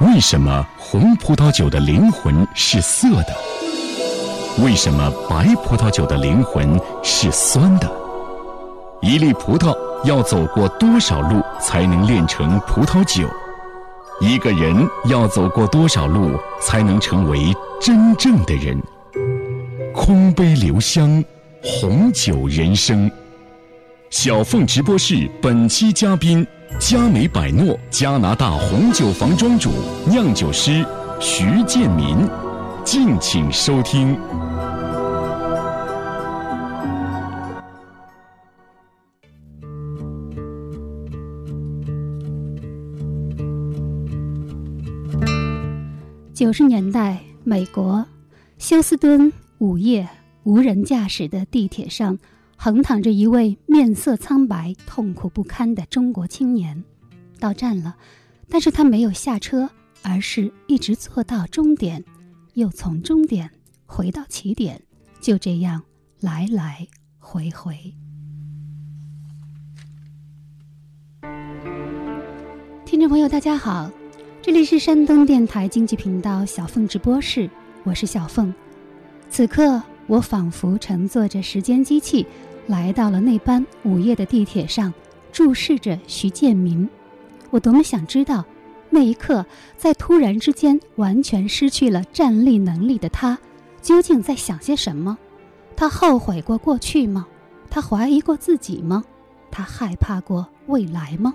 为什么红葡萄酒的灵魂是涩的？为什么白葡萄酒的灵魂是酸的？一粒葡萄要走过多少路才能炼成葡萄酒？一个人要走过多少路才能成为真正的人？空杯留香，红酒人生。小凤直播室本期嘉宾。佳美百诺加拿大红酒房庄主、酿酒师徐建民，敬请收听。九十年代，美国休斯敦午夜无人驾驶的地铁上。横躺着一位面色苍白、痛苦不堪的中国青年，到站了，但是他没有下车，而是一直坐到终点，又从终点回到起点，就这样来来回回。听众朋友，大家好，这里是山东电台经济频道小凤直播室，我是小凤，此刻我仿佛乘坐着时间机器。来到了那班午夜的地铁上，注视着徐建民。我多么想知道，那一刻在突然之间完全失去了站立能力的他，究竟在想些什么？他后悔过过去吗？他怀疑过自己吗？他害怕过未来吗？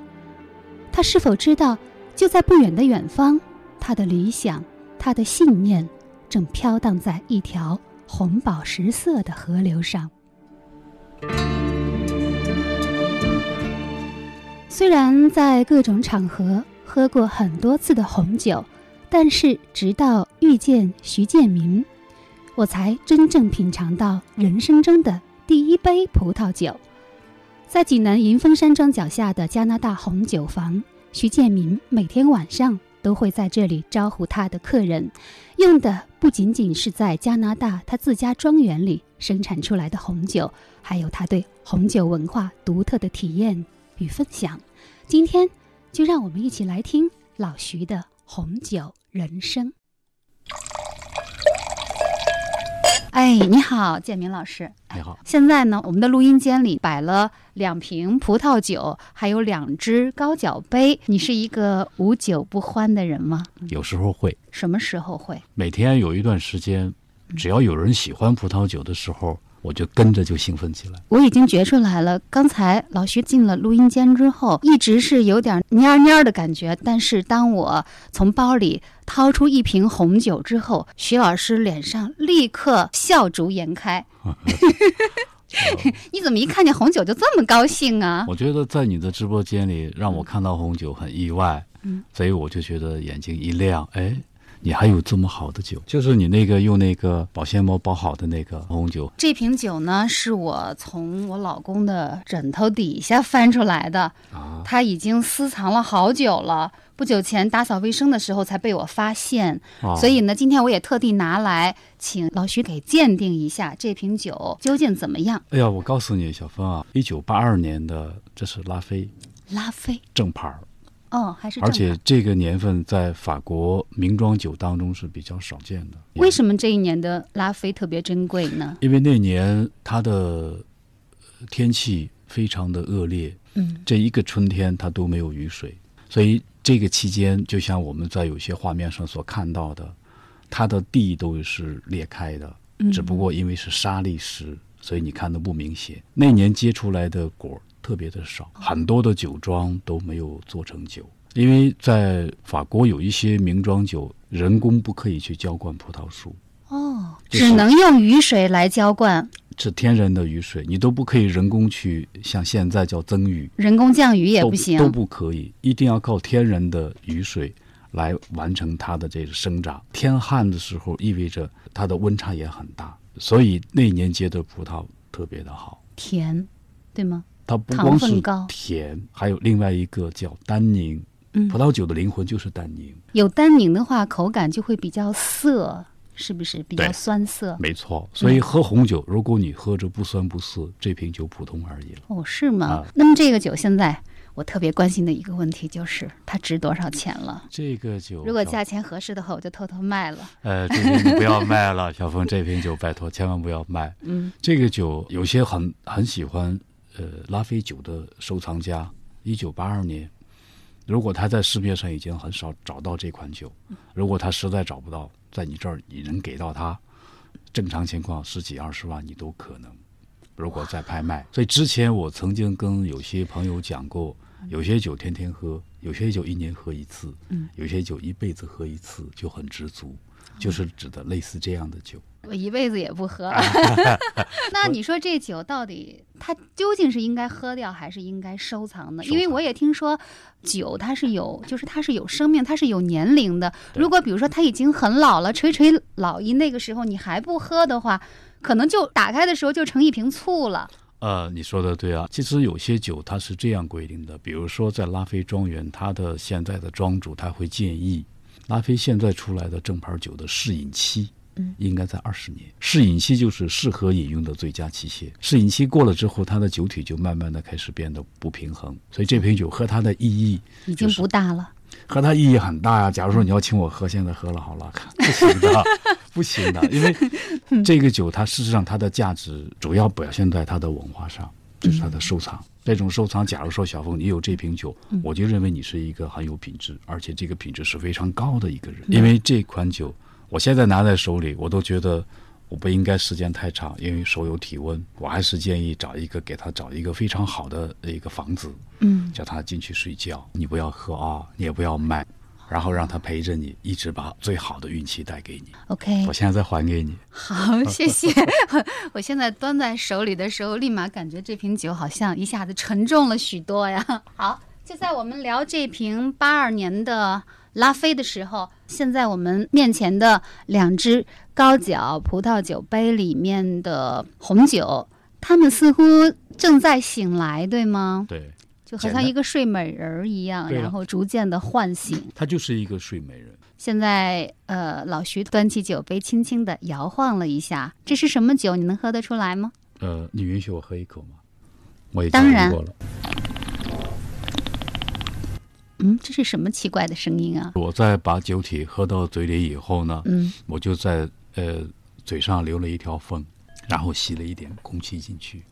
他是否知道，就在不远的远方，他的理想，他的信念，正飘荡在一条红宝石色的河流上？虽然在各种场合喝过很多次的红酒，但是直到遇见徐建明，我才真正品尝到人生中的第一杯葡萄酒。在济南银峰山庄脚下的加拿大红酒房，徐建明每天晚上都会在这里招呼他的客人，用的不仅仅是在加拿大他自家庄园里生产出来的红酒，还有他对红酒文化独特的体验。与分享，今天就让我们一起来听老徐的红酒人生。哎，你好，建明老师。你好。现在呢，我们的录音间里摆了两瓶葡萄酒，还有两只高脚杯。你是一个无酒不欢的人吗？有时候会。什么时候会？每天有一段时间，只要有人喜欢葡萄酒的时候。我就跟着就兴奋起来。我已经觉出来了，刚才老徐进了录音间之后，一直是有点蔫蔫的感觉。但是当我从包里掏出一瓶红酒之后，徐老师脸上立刻笑逐颜开。你怎么一看见红酒就这么高兴啊？我觉得在你的直播间里让我看到红酒很意外，嗯，所以我就觉得眼睛一亮，哎。你还有这么好的酒，就是你那个用那个保鲜膜包好的那个红酒。这瓶酒呢，是我从我老公的枕头底下翻出来的，他已经私藏了好久了。不久前打扫卫生的时候才被我发现，所以呢，今天我也特地拿来，请老徐给鉴定一下这瓶酒究竟怎么样。哎呀，我告诉你，小峰啊，一九八二年的，这是拉菲，拉菲正牌儿。哦，还是而且这个年份在法国名庄酒当中是比较少见的。为什么这一年的拉菲特别珍贵呢？因为那年它的天气非常的恶劣，嗯，这一个春天它都没有雨水，所以这个期间就像我们在有些画面上所看到的，它的地都是裂开的，只不过因为是沙砾石，所以你看的不明显。那年结出来的果。特别的少，很多的酒庄都没有做成酒，因为在法国有一些名庄酒，人工不可以去浇灌葡萄树，哦，只能用雨水来浇灌，是天然的雨水，你都不可以人工去像现在叫增雨，人工降雨也不行，都不可以，一定要靠天然的雨水来完成它的这个生长。天旱的时候，意味着它的温差也很大，所以那年结的葡萄特别的好，甜，对吗？它不光是甜，还有另外一个叫单宁。嗯，葡萄酒的灵魂就是单宁。有单宁的话，口感就会比较涩，是不是比较酸涩？没错。所以喝红酒，如果你喝着不酸不涩，这瓶酒普通而已了。哦，是吗？那么这个酒现在我特别关心的一个问题就是它值多少钱了。这个酒，如果价钱合适的话，我就偷偷卖了。呃，这瓶你不要卖了，小峰，这瓶酒拜托千万不要卖。嗯，这个酒有些很很喜欢，呃，拉菲酒的收藏家，一九八二年，如果他在市面上已经很少找到这款酒，如果他实在找不到，在你这儿你能给到他，正常情况十几二十万你都可能。如果在拍卖，所以之前我曾经跟有些朋友讲过，有些酒天天喝，有些酒一年喝一次，嗯，有些酒一辈子喝一次就很知足，就是指的类似这样的酒。我一辈子也不喝。那你说这酒到底它究竟是应该喝掉还是应该收藏呢？因为我也听说，酒它是有，就是它是有生命，它是有年龄的。如果比如说它已经很老了，垂垂老矣，那个时候你还不喝的话，可能就打开的时候就成一瓶醋了。呃，你说的对啊，其实有些酒它是这样规定的，比如说在拉菲庄园，它的现在的庄主他会建议，拉菲现在出来的正牌酒的适饮期。嗯，应该在二十年。适饮期就是适合饮用的最佳期限。适饮期过了之后，它的酒体就慢慢的开始变得不平衡。所以这瓶酒喝它的意义已经不大了。喝它意义很大呀。假如说你要请我喝，现在喝了好了，不行的，不行的，因为 这个酒它事实上它的价值主要表现在它的文化上，就是它的收藏。这种收藏，假如说小凤你有这瓶酒，我就认为你是一个很有品质，而且这个品质是非常高的一个人，因为这款酒。我现在拿在手里，我都觉得我不应该时间太长，因为手有体温。我还是建议找一个给他找一个非常好的一个房子，嗯，叫他进去睡觉。你不要喝啊，你也不要卖，然后让他陪着你，一直把最好的运气带给你。OK，我现在再还给你。好，谢谢。我现在端在手里的时候，立马感觉这瓶酒好像一下子沉重了许多呀。好，就在我们聊这瓶八二年的。拉菲的时候，现在我们面前的两只高脚葡萄酒杯里面的红酒，它们似乎正在醒来，对吗？对，就好像一个睡美人儿一样，然后逐渐的唤醒。他就是一个睡美人。现在，呃，老徐端起酒杯，轻轻的摇晃了一下，这是什么酒？你能喝得出来吗？呃，你允许我喝一口吗？我也当然过了。嗯，这是什么奇怪的声音啊？我在把酒体喝到嘴里以后呢，嗯，我就在呃嘴上留了一条缝，然后吸了一点空气进去，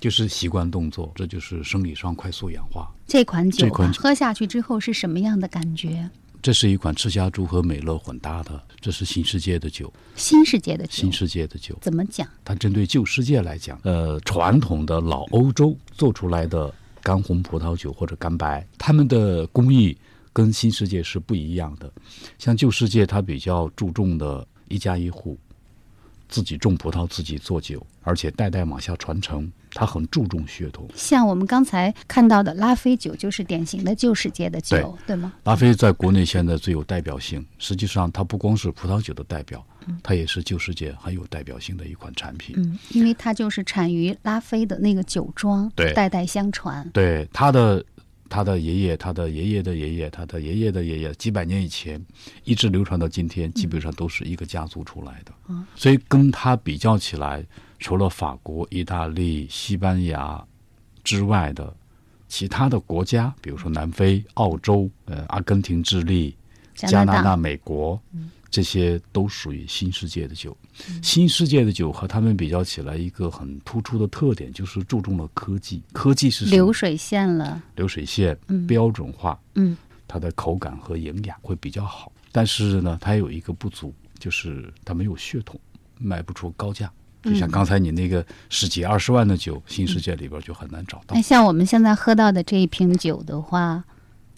就是习惯动作，这就是生理上快速氧化。这款酒，这款喝下去之后是什么样的感觉？这是一款赤霞珠和美乐混搭的，这是新世界的酒。新世界的酒，新世界的酒怎么讲？它针对旧世界来讲，呃，传统的老欧洲做出来的。干红葡萄酒或者干白，他们的工艺跟新世界是不一样的。像旧世界，它比较注重的一家一户，自己种葡萄，自己做酒，而且代代往下传承，他很注重血统。像我们刚才看到的拉菲酒，就是典型的旧世界的酒，对吗？拉菲在国内现在最有代表性，实际上它不光是葡萄酒的代表。它也是旧世界很有代表性的一款产品。嗯，因为它就是产于拉菲的那个酒庄，对，代代相传。对，它的他的爷爷，他的爷爷的爷爷，他的爷爷的爷爷，几百年以前一直流传到今天，基本上都是一个家族出来的。嗯，所以跟他比较起来，除了法国、意大利、西班牙之外的其他的国家，比如说南非、澳洲、呃，阿根廷、智利、加拿大、美国。嗯。这些都属于新世界的酒，新世界的酒和他们比较起来，一个很突出的特点就是注重了科技。科技是流水线了，流水线，嗯，标准化，嗯，它的口感和营养会比较好。但是呢，它有一个不足，就是它没有血统，卖不出高价。就像刚才你那个十几二十万的酒，新世界里边就很难找到。那像我们现在喝到的这一瓶酒的话，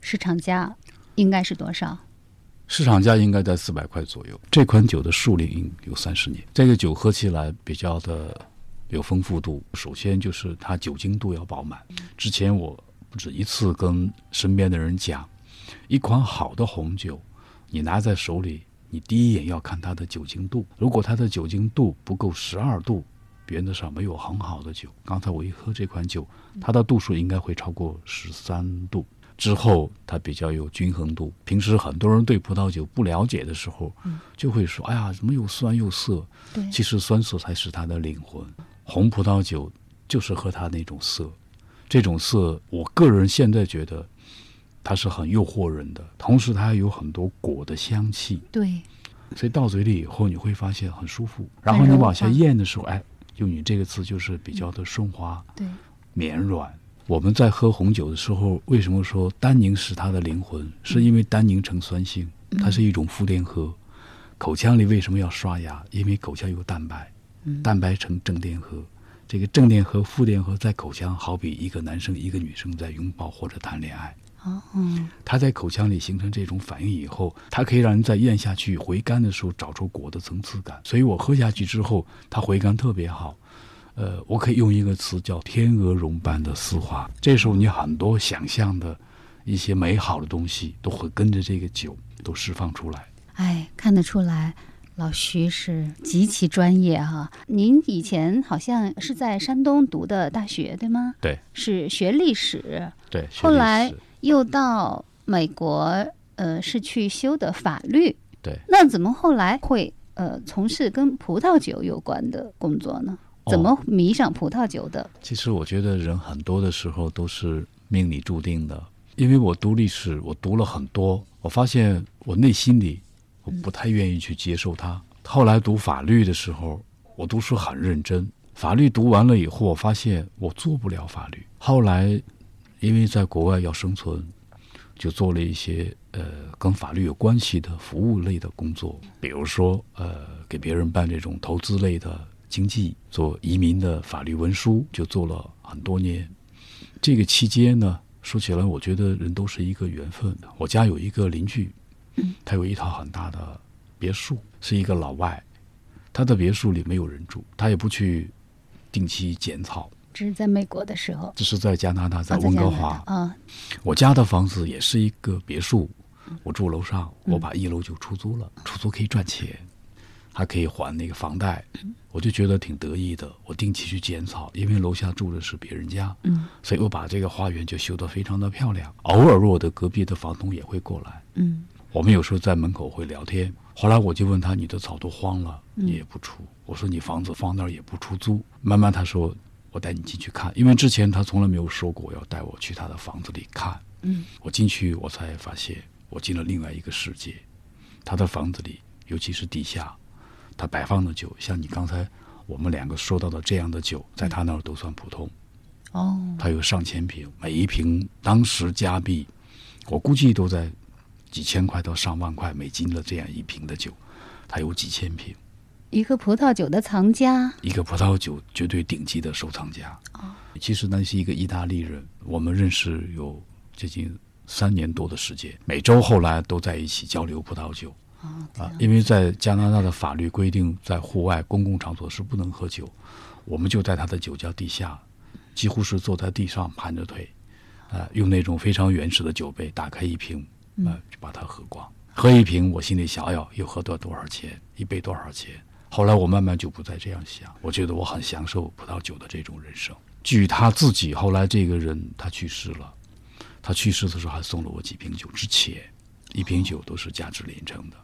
市场价应该是多少？市场价应该在四百块左右。这款酒的数龄有三十年，这个酒喝起来比较的有丰富度。首先就是它酒精度要饱满。之前我不止一次跟身边的人讲，一款好的红酒，你拿在手里，你第一眼要看它的酒精度。如果它的酒精度不够十二度，原则上没有很好的酒。刚才我一喝这款酒，它的度数应该会超过十三度。之后它比较有均衡度。平时很多人对葡萄酒不了解的时候，就会说：“哎呀，怎么又酸又涩？”其实酸涩才是它的灵魂。红葡萄酒就是喝它那种涩，这种涩，我个人现在觉得它是很诱惑人的，同时它还有很多果的香气。对，所以到嘴里以后你会发现很舒服。然后你往下咽的时候，哎，用你这个字就是比较的顺滑、对，绵软。我们在喝红酒的时候，为什么说单宁是它的灵魂？是因为单宁呈酸性，它是一种负电荷。口腔里为什么要刷牙？因为口腔有蛋白，蛋白呈正电荷。这个正电荷、负电荷在口腔，好比一个男生、一个女生在拥抱或者谈恋爱。哦，它在口腔里形成这种反应以后，它可以让人在咽下去回甘的时候找出果的层次感。所以我喝下去之后，它回甘特别好。呃，我可以用一个词叫“天鹅绒般的丝滑”。这时候你很多想象的一些美好的东西都会跟着这个酒都释放出来。哎，看得出来。老徐是极其专业哈，您以前好像是在山东读的大学对吗？对，是学历史。对，后来又到美国，呃，是去修的法律。对，那怎么后来会呃从事跟葡萄酒有关的工作呢？怎么迷上葡萄酒的？其实我觉得人很多的时候都是命里注定的，因为我读历史，我读了很多，我发现我内心里我。不太愿意去接受它。后来读法律的时候，我读书很认真。法律读完了以后，我发现我做不了法律。后来，因为在国外要生存，就做了一些呃跟法律有关系的服务类的工作，比如说呃给别人办这种投资类的经济，做移民的法律文书，就做了很多年。这个期间呢，说起来，我觉得人都是一个缘分。我家有一个邻居。他有一套很大的别墅，是一个老外。他的别墅里没有人住，他也不去定期剪草。这是在美国的时候。这是在加拿大，在温哥华啊。我家的房子也是一个别墅，我住楼上，我把一楼就出租了，出租可以赚钱，还可以还那个房贷，我就觉得挺得意的。我定期去剪草，因为楼下住的是别人家，嗯，所以我把这个花园就修得非常的漂亮。偶尔我的隔壁的房东也会过来，嗯。我们有时候在门口会聊天，后来我就问他：“你的草都荒了，你也不出。”我说：“你房子放那儿也不出租。”慢慢他说：“我带你进去看。”因为之前他从来没有说过要带我去他的房子里看。嗯，我进去我才发现，我进了另外一个世界。他的房子里，尤其是地下，他摆放的酒，像你刚才我们两个说到的这样的酒，在他那儿都算普通。哦，他有上千瓶，每一瓶当时加币，我估计都在。几千块到上万块美金的这样一瓶的酒，他有几千瓶。一个葡萄酒的藏家，一个葡萄酒绝对顶级的收藏家。哦，其实那是一个意大利人，我们认识有接近三年多的时间，每周后来都在一起交流葡萄酒。啊，因为在加拿大的法律规定，在户外公共场所是不能喝酒，我们就在他的酒窖地下，几乎是坐在地上盘着腿，啊，用那种非常原始的酒杯打开一瓶。啊，就把它喝光，喝一瓶，我心里想要又喝多多少钱，一杯多少钱。后来我慢慢就不再这样想，我觉得我很享受葡萄酒的这种人生。据他自己，后来这个人他去世了，他去世的时候还送了我几瓶酒，之前一瓶酒都是价值连城的。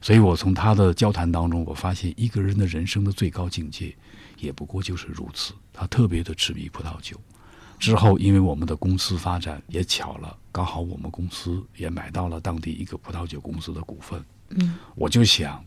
所以我从他的交谈当中，我发现一个人的人生的最高境界，也不过就是如此。他特别的痴迷葡萄酒。之后，因为我们的公司发展也巧了，刚好我们公司也买到了当地一个葡萄酒公司的股份。嗯，我就想，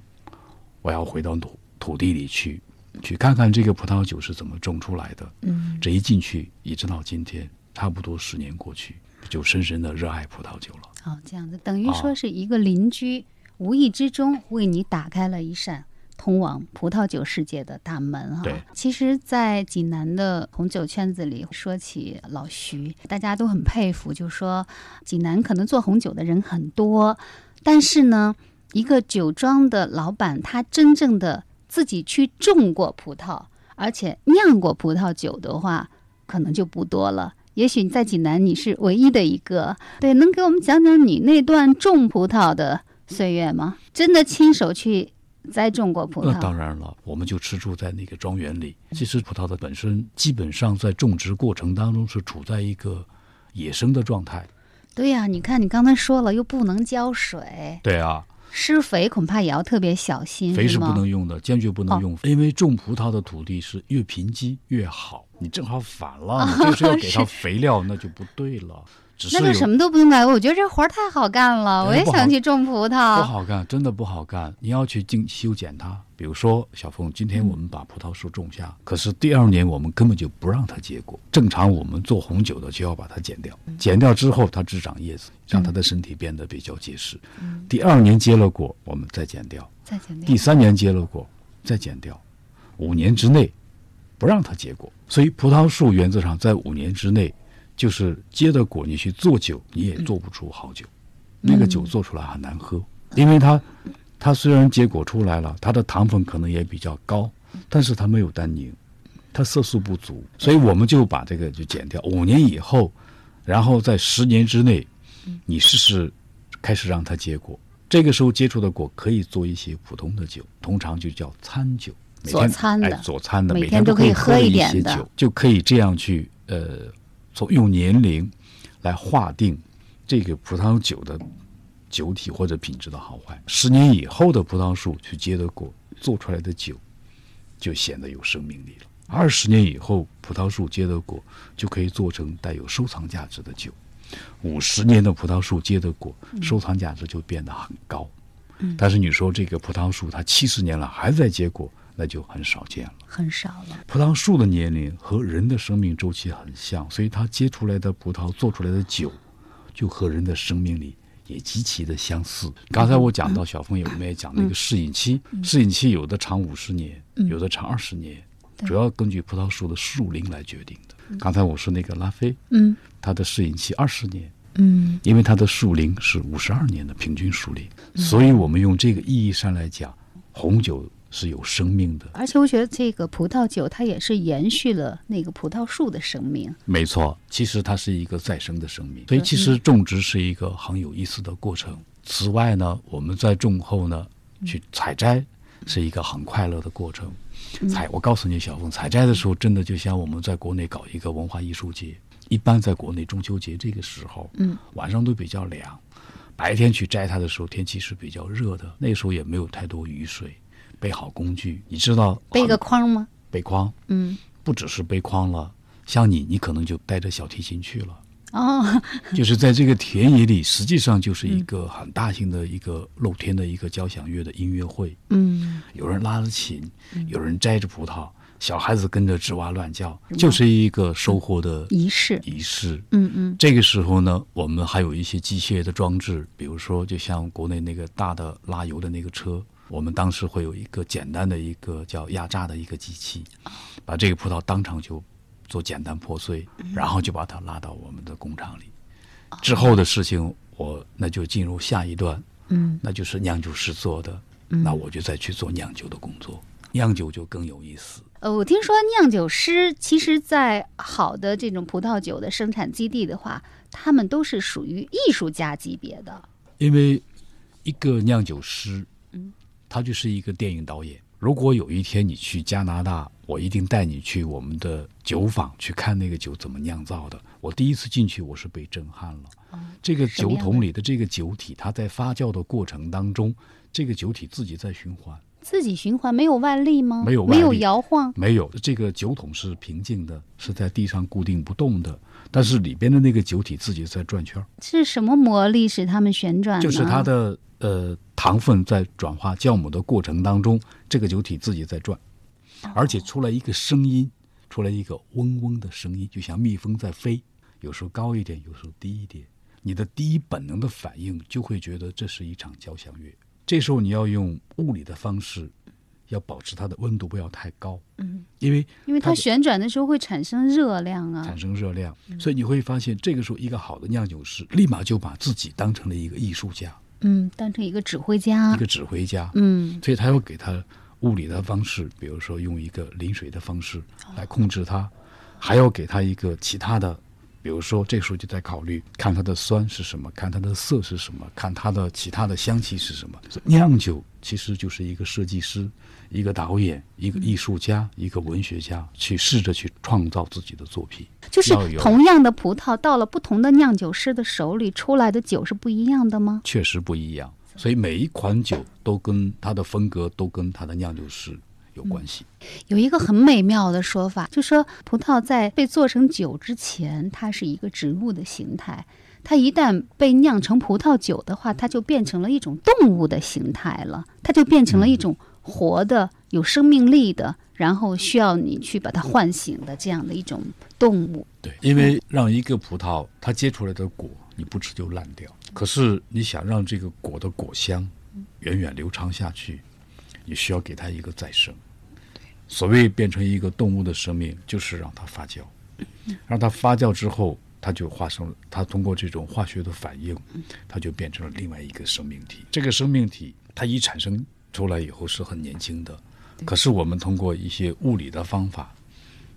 我要回到土土地里去，去看看这个葡萄酒是怎么种出来的。嗯，这一进去，一直到今天，差不多十年过去，就深深的热爱葡萄酒了。哦，这样子，等于说是一个邻居无意之中为你打开了一扇。通往葡萄酒世界的大门啊！其实，在济南的红酒圈子里，说起老徐，大家都很佩服，就说济南可能做红酒的人很多，但是呢，一个酒庄的老板，他真正的自己去种过葡萄，而且酿过葡萄酒的话，可能就不多了。也许在济南，你是唯一的一个。对，能给我们讲讲你那段种葡萄的岁月吗？真的亲手去。栽种过葡萄，那当然了，我们就吃住在那个庄园里。其实葡萄的本身基本上在种植过程当中是处在一个野生的状态。对呀，你看你刚才说了，又不能浇水。对啊，施肥恐怕也要特别小心。肥是不能用的，坚决不能用，因为种葡萄的土地是越贫瘠越好。你正好反了，你这是要给它肥料，那就不对了。只是那就什么都不用干，我觉得这活儿太好干了，我也想去种葡萄不。好干，真的不好干。你要去进修剪它。比如说，小凤，今天我们把葡萄树种下，可是第二年我们根本就不让它结果。正常我们做红酒的就要把它剪掉，剪掉之后它只长叶子，让它的身体变得比较结实。第二年结了果，我们再剪掉；再剪掉第三年结了果，再剪掉。五年之内不让它结果。所以葡萄树原则上在五年之内，就是结的果，你去做酒，你也做不出好酒。那个酒做出来很难喝，因为它它虽然结果出来了，它的糖分可能也比较高，但是它没有单宁，它色素不足，所以我们就把这个就减掉。五年以后，然后在十年之内，你试试开始让它结果。这个时候结出的果可以做一些普通的酒，通常就叫餐酒。每天佐餐的哎，佐餐的，每天都可以喝喝一点的些酒，就可以这样去呃，从用年龄来划定这个葡萄酒的酒体或者品质的好坏。十年以后的葡萄树去结的果，做出来的酒就显得有生命力了。二十年以后，葡萄树结的果就可以做成带有收藏价值的酒。五十年的葡萄树结的果，收藏价值就变得很高。但是你说这个葡萄树它七十年了还在结果，那就很少见了。很少了。葡萄树的年龄和人的生命周期很像，所以它结出来的葡萄做出来的酒，就和人的生命力也极其的相似。刚才我讲到小凤也我们也讲了一个适应期，适应期有的长五十年，有的长二十年，主要根据葡萄树的树龄来决定的。刚才我说那个拉菲，嗯。它的适应期二十年，嗯。因为它的树龄是五十二年的平均树龄，所以我们用这个意义上来讲，红酒是有生命的。而且我觉得这个葡萄酒它也是延续了那个葡萄树的生命。没错，其实它是一个再生的生命，所以其实种植是一个很有意思的过程。此外呢，我们在种后呢，去采摘是一个很快乐的过程。采，我告诉你，小凤，采摘的时候真的就像我们在国内搞一个文化艺术节，一般在国内中秋节这个时候，嗯，晚上都比较凉，白天去摘它的时候天气是比较热的，那时候也没有太多雨水，备好工具，你知道背个筐吗？背筐，嗯，不只是背筐了，像你，你可能就带着小提琴去了。哦，就是在这个田野里，实际上就是一个很大型的一个露天的一个交响乐的音乐会。嗯，有人拉着琴，有人摘着葡萄，小孩子跟着吱哇乱叫，就是一个收获的仪式。仪式。嗯嗯这个时候呢，我们还有一些机械的装置，比如说，就像国内那个大的拉油的那个车，我们当时会有一个简单的一个叫压榨的一个机器，把这个葡萄当场就做简单破碎，然后就把它拉到我们的工厂里。之后的事情，我那就进入下一段，嗯那就是酿酒师做的，那我就再去做酿酒的工作，酿酒就更有意思。呃，我听说酿酒师其实，在好的这种葡萄酒的生产基地的话，他们都是属于艺术家级别的。因为一个酿酒师，他就是一个电影导演。如果有一天你去加拿大，我一定带你去我们的酒坊去看那个酒怎么酿造的。我第一次进去，我是被震撼了。这个酒桶里的这个酒体，它在发酵的过程当中，这个酒体自己在循环，自己循环没有外力吗？没有外没有摇晃。没有这个酒桶是平静的，是在地上固定不动的，但是里边的那个酒体自己在转圈儿。是什么魔力使它们旋转？就是它的呃糖分在转化酵母的过程当中，这个酒体自己在转，而且出来一个声音，出来一个嗡嗡的声音，就像蜜蜂在飞，有时候高一点，有时候低一点。你的第一本能的反应就会觉得这是一场交响乐。这时候你要用物理的方式，要保持它的温度不要太高，嗯，因为因为它旋转的时候会产生热量啊产。生热量，所以你会发现，这个时候一个好的酿酒师立马就把自己当成了一个艺术家，嗯，当成一个指挥家一个。指挥家。嗯所以他要给他物理的方式，比如说用一个淋水的方式来控制它，还要给他一个其他的，比如说这时候就在考虑看它的酸是什么，看它的色是什么，看它的其他的香气是什么。酿酒其实就是一个设计师、一个导演、一个艺术家、一个文学家去试着去创造自己的作品。就是同样的葡萄到了不同的酿酒师的手里，出来的酒是不一样的吗？确实不一样。所以每一款酒都跟它的风格都跟它的酿酒师有关系。有一个很美妙的说法，就说葡萄在被做成酒之前，它是一个植物的形态；它一旦被酿成葡萄酒的话，它就变成了一种动物的形态了，它就变成了一种活的、有生命力的，然后需要你去把它唤醒的这样的一种动物。对，因为让一个葡萄它结出来的果你不吃就烂掉，可是你想让这个果的果香源远流长下去，你需要给它一个再生。所谓变成一个动物的生命，就是让它发酵，让它发酵之后，它就化生，它通过这种化学的反应，它就变成了另外一个生命体。这个生命体它一产生出来以后是很年轻的，可是我们通过一些物理的方法，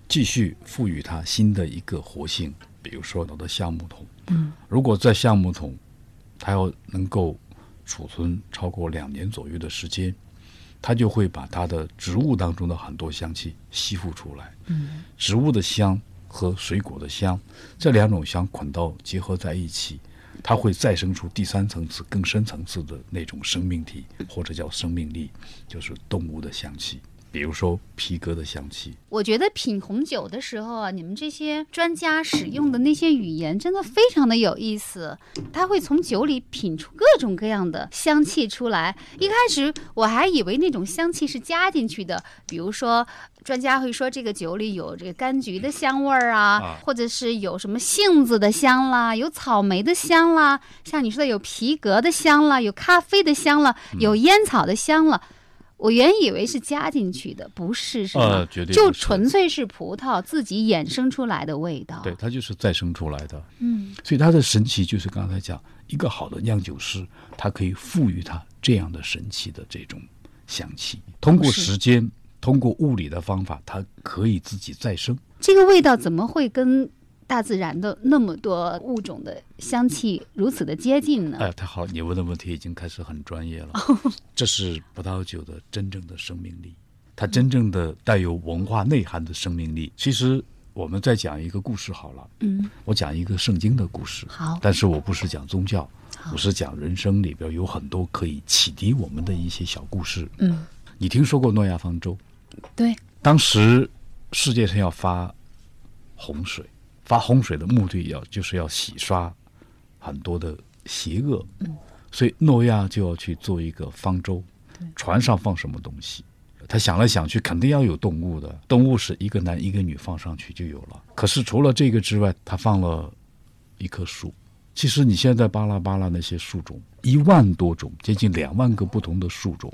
继续赋予它新的一个活性。比如说，我的橡木桶，嗯，如果在橡木桶，它要能够储存超过两年左右的时间。它就会把它的植物当中的很多香气吸附出来，嗯，植物的香和水果的香这两种香捆到结合在一起，它会再生出第三层次更深层次的那种生命体，或者叫生命力，就是动物的香气。比如说皮革的香气，我觉得品红酒的时候啊，你们这些专家使用的那些语言真的非常的有意思。他会从酒里品出各种各样的香气出来。一开始我还以为那种香气是加进去的，比如说专家会说这个酒里有这个柑橘的香味儿啊，或者是有什么杏子的香啦，有草莓的香啦，像你说的有皮革的香啦，有咖啡的香了，有烟草的香了。我原以为是加进去的，不是是吗？绝对就纯粹是葡萄自己衍生出来的味道。对，它就是再生出来的。嗯，所以它的神奇就是刚才讲，一个好的酿酒师，他可以赋予它这样的神奇的这种香气，通过时间，通过物理的方法，它可以自己再生。这个味道怎么会跟？大自然的那么多物种的香气如此的接近呢？哎，太好了，你问的问题已经开始很专业了。这是葡萄酒的真正的生命力，它真正的带有文化内涵的生命力。其实我们再讲一个故事好了。嗯，我讲一个圣经的故事。好，但是我不是讲宗教，我是讲人生里边有很多可以启迪我们的一些小故事。嗯，你听说过诺亚方舟？对，当时世界上要发洪水。发洪水的目的要就是要洗刷很多的邪恶，所以诺亚就要去做一个方舟，船上放什么东西？他想来想去，肯定要有动物的，动物是一个男一个女放上去就有了。可是除了这个之外，他放了一棵树。其实你现在巴拉巴拉那些树种一万多种，接近两万个不同的树种，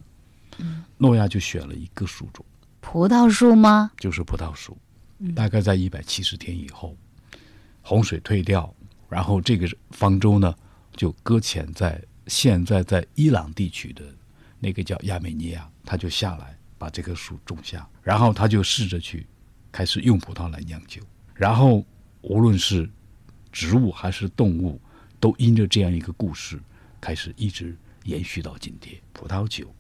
诺亚就选了一个树种，葡萄树吗？就是葡萄树。大概在一百七十天以后。洪水退掉，然后这个方舟呢就搁浅在现在在伊朗地区的那个叫亚美尼亚，他就下来把这棵树种下，然后他就试着去开始用葡萄来酿酒，然后无论是植物还是动物，都因着这样一个故事开始一直延续到今天。葡萄酒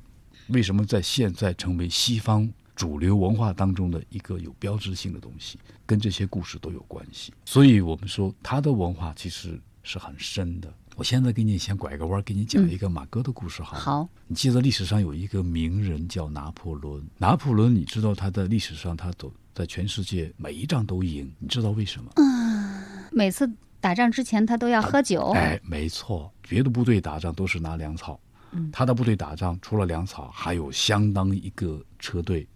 为什么在现在成为西方？主流文化当中的一个有标志性的东西，跟这些故事都有关系。所以我们说，他的文化其实是很深的。我现在给你先拐个弯，给你讲一个马哥的故事，好。好，你记得历史上有一个名人叫拿破仑。拿破仑，你知道他在历史上他都在全世界每一仗都赢，你知道为什么？嗯，每次打仗之前他都要喝酒。哎，没错，别的部队打仗都是拿粮草，嗯他的部队打仗除了粮草，还有相当一个车队。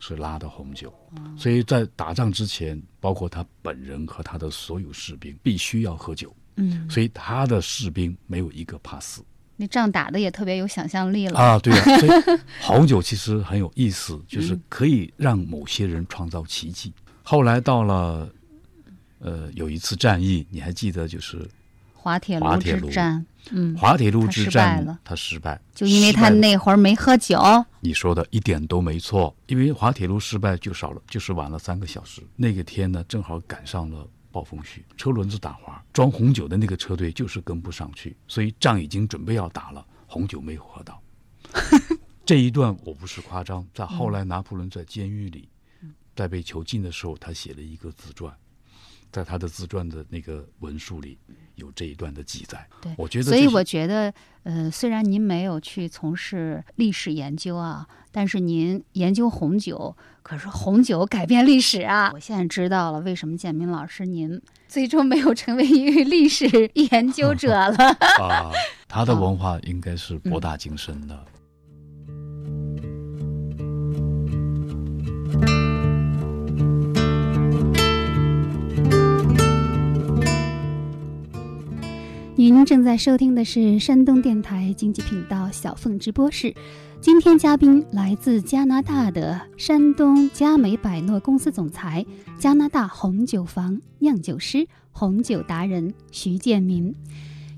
是拉的红酒，所以在打仗之前，包括他本人和他的所有士兵必须要喝酒。嗯，所以他的士兵没有一个怕死。那仗打的也特别有想象力了啊！对啊，所以红酒其实很有意思，就是可以让某些人创造奇迹。后来到了，呃，有一次战役，你还记得就是。滑铁卢之战，嗯，滑铁卢之战了，他失败，就因为他那会儿没喝酒。你说的一点都没错，因为滑铁卢失败就少了，就是晚了三个小时。那个天呢，正好赶上了暴风雪，车轮子打滑，装红酒的那个车队就是跟不上去，所以仗已经准备要打了，红酒没有喝到。这一段我不是夸张，在后来拿破仑在监狱里，在被囚禁的时候，他写了一个自传，在他的自传的那个文书里。有这一段的记载。对，我觉得，所以我觉得，呃，虽然您没有去从事历史研究啊，但是您研究红酒，可是红酒改变历史啊！我现在知道了为什么建明老师您最终没有成为一位历史研究者了。啊，他的文化应该是博大精深的。您正在收听的是山东电台经济频道小凤直播室。今天嘉宾来自加拿大的山东佳美百诺公司总裁、加拿大红酒房酿酒师、红酒达人徐建民。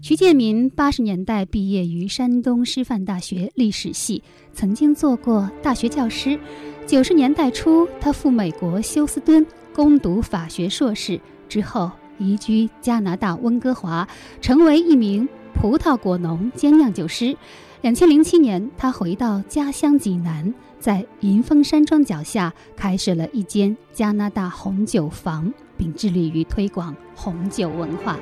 徐建民八十年代毕业于山东师范大学历史系，曾经做过大学教师。九十年代初，他赴美国休斯敦攻读法学硕士之后。移居加拿大温哥华，成为一名葡萄果农兼酿酒师。两千零七年，他回到家乡济南，在银峰山庄脚下开设了一间加拿大红酒房，并致力于推广红酒文化。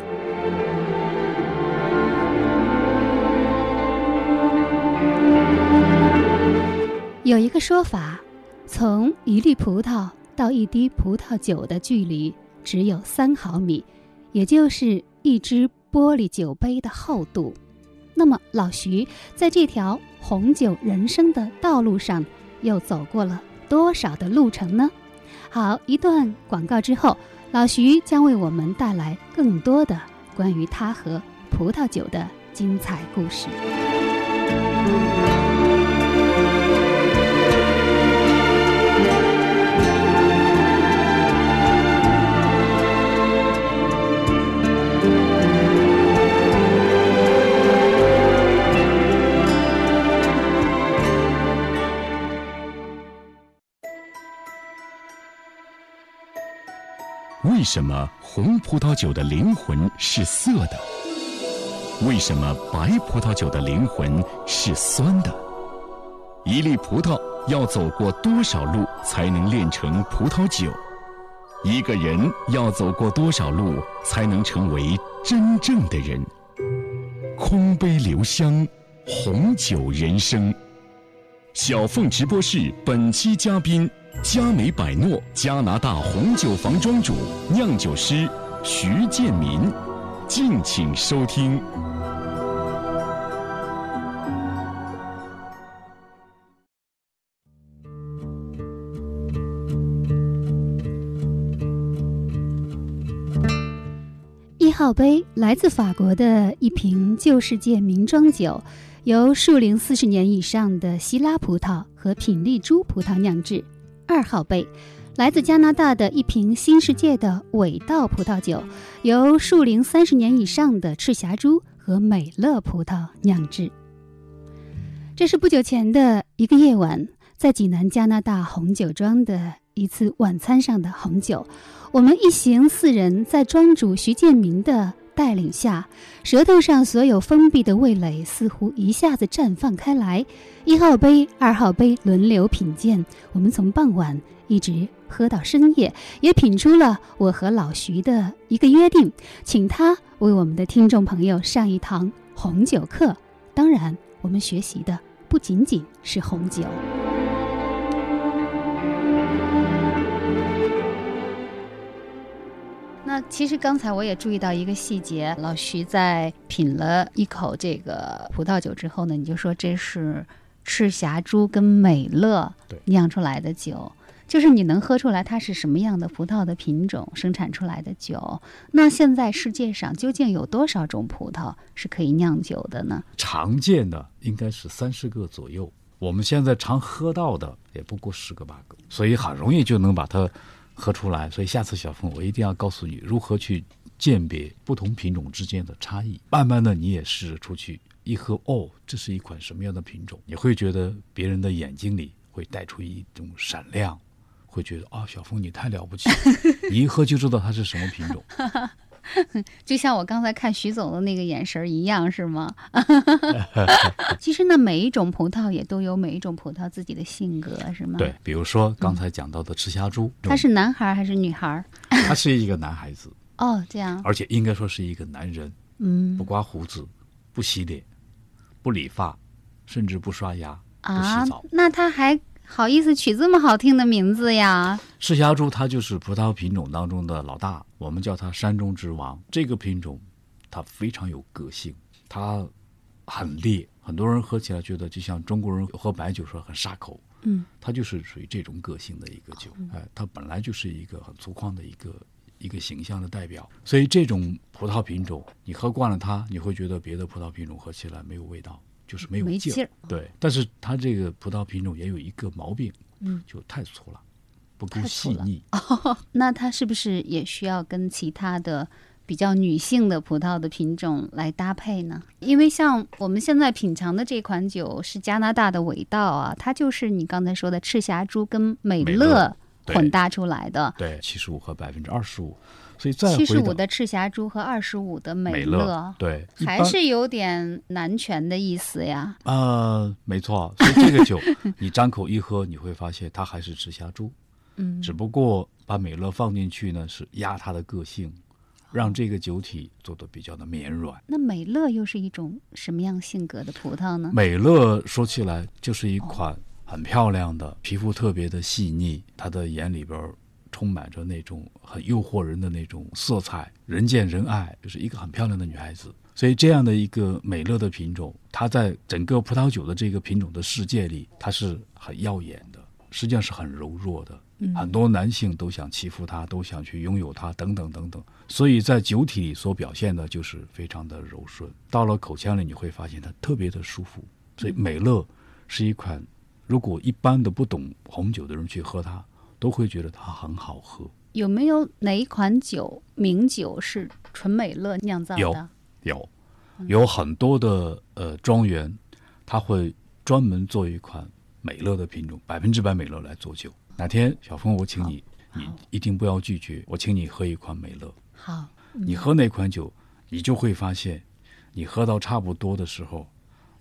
有一个说法，从一粒葡萄到一滴葡萄酒的距离。只有三毫米，也就是一只玻璃酒杯的厚度。那么，老徐在这条红酒人生的道路上，又走过了多少的路程呢？好，一段广告之后，老徐将为我们带来更多的关于他和葡萄酒的精彩故事。为什么红葡萄酒的灵魂是涩的？为什么白葡萄酒的灵魂是酸的？一粒葡萄要走过多少路才能炼成葡萄酒？一个人要走过多少路才能成为真正的人？空杯留香，红酒人生。小凤直播室本期嘉宾。佳美百诺加拿大红酒房庄主、酿酒师徐建民，敬请收听。一号杯来自法国的一瓶旧世界名庄酒，由树龄四十年以上的希拉葡萄和品丽珠葡萄酿制。二号杯，来自加拿大的一瓶新世界的尾道葡萄酒，由树龄三十年以上的赤霞珠和美乐葡萄酿制。这是不久前的一个夜晚，在济南加拿大红酒庄的一次晚餐上的红酒。我们一行四人在庄主徐建明的带领下，舌头上所有封闭的味蕾似乎一下子绽放开来。一号杯、二号杯轮流品鉴，我们从傍晚一直喝到深夜，也品出了我和老徐的一个约定，请他为我们的听众朋友上一堂红酒课。当然，我们学习的不仅仅是红酒。其实刚才我也注意到一个细节，老徐在品了一口这个葡萄酒之后呢，你就说这是。赤霞珠跟美乐酿出来的酒，就是你能喝出来它是什么样的葡萄的品种生产出来的酒。那现在世界上究竟有多少种葡萄是可以酿酒的呢？常见的应该是三十个左右，我们现在常喝到的也不过十个八个，所以很容易就能把它喝出来。所以下次小峰，我一定要告诉你如何去鉴别不同品种之间的差异。慢慢的，你也试着出去。一喝哦，这是一款什么样的品种？你会觉得别人的眼睛里会带出一种闪亮，会觉得啊，小峰你太了不起，你一喝就知道它是什么品种。就像我刚才看徐总的那个眼神一样，是吗？其实呢，每一种葡萄也都有每一种葡萄自己的性格，是吗？对，比如说刚才讲到的赤霞珠，他是男孩还是女孩？他是一个男孩子。哦，这样。而且应该说是一个男人。嗯不刮胡子，不洗脸，不理发，甚至不刷牙，不啊洗澡。，那他还好意思取这么好听的名字呀？赤霞珠它就是葡萄品种当中的老大，我们叫它山中之王。这个品种它非常有个性，它很烈，很多人喝起来觉得就像中国人喝白酒说很煞口，嗯，它就是属于这种个性的一个酒。哎，它本来就是一个很粗犷的一个一个形象的代表，所以这种葡萄品种你喝惯了它，你会觉得别的葡萄品种喝起来没有味道，就是没有劲儿。劲儿。对，但是它这个葡萄品种也有一个毛病，嗯，就太粗了，不够细腻。那它是不是也需要跟其他的比较女性的葡萄的品种来搭配呢？因为像我们现在品尝的这款酒是加拿大的尾道啊，它就是你刚才说的赤霞珠跟美美乐混搭出来的。对，七十五和百分之二十五，所以再七十五的赤霞珠和二十五的美美乐，对，还是有点男权的意思呀。呃，没错。所以这个酒你张口一喝，你会发现它还是赤霞珠，嗯只不过把美乐放进去呢，是压它的个性，让这个酒体做的比较的绵软。那美乐又是一种什么样性格的葡萄呢？美乐说起来就是一款很漂亮的，皮肤特别的细腻，它的眼里边儿充满着那种很诱惑人的那种色彩，人见人爱，就是一个很漂亮的女孩子。所以这样的一个美乐的品种，它在整个葡萄酒的这个品种的世界里，它是很耀眼的，实际上是很柔弱的。很多男性都想欺负它，都想去拥有它，等等等等。所以在酒体里所表现的就是非常的柔顺，到了口腔里你会发现它特别的舒服。所以美乐是一款，如果一般的不懂红酒的人去喝它，都会觉得它很好喝。有没有哪一款酒名酒是纯美乐酿造有的？有有很多的呃庄园，他会专门做一款美乐的品种，百分之百美乐来做酒。哪天小峰，我请你，你一定不要拒绝，我请你喝一款美乐。好，你喝那款酒，你就会发现，你喝到差不多的时候，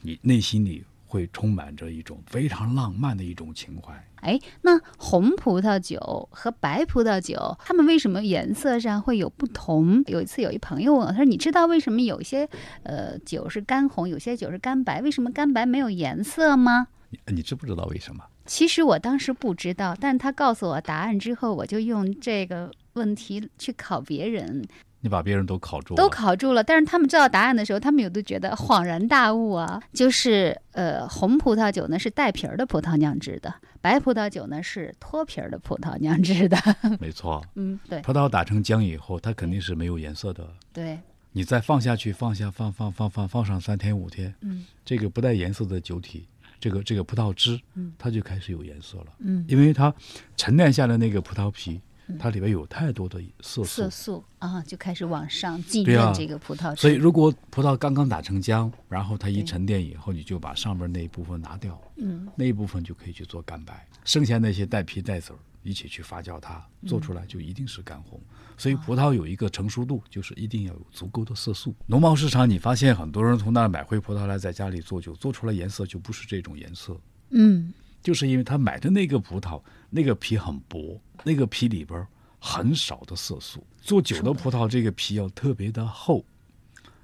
你内心里会充满着一种非常浪漫的一种情怀。哎，那红葡萄酒和白葡萄酒，它们为什么颜色上会有不同？有一次有一朋友问我，他说：“你知道为什么有些呃酒是干红，有些酒是干白？为什么干白没有颜色吗你你知不知道为什么？？”其实我当时不知道，但他告诉我答案之后，我就用这个问题去考别人，你把别人都考住了，都考住了。但是他们知道答案的时候，他们有的觉得恍然大悟啊，就是呃，红葡萄酒呢是带皮儿的葡萄酿制的，白葡萄酒呢是脱皮儿的葡萄酿制的。没错。嗯，对葡萄打成浆以后，它肯定是没有颜色的。对，你再放下去，放下放放放放放上三天五天，嗯这个不带颜色的酒体，这个这个葡萄汁，嗯它就开始有颜色了。嗯，因为它沉淀下的那个葡萄皮，它里边有太多的色素，色素啊就开始往上浸润这个葡萄汁。所以如果葡萄刚刚打成浆，然后它一沉淀以后，你就把上面那一部分拿掉，嗯，那一部分就可以去做干白，剩下那些带皮带籽儿一起去发酵它，嗯。做出来就一定是干红。所以葡萄有一个成熟度，就是一定要有足够的色素。农贸市场你发现很多人从那儿买回葡萄来，在家里做酒，做出来颜色就不是这种颜色，嗯。就是因为他买的那个葡萄，那个皮很薄，那个皮里边儿很少的色素。做酒的葡萄，这个皮要特别的厚，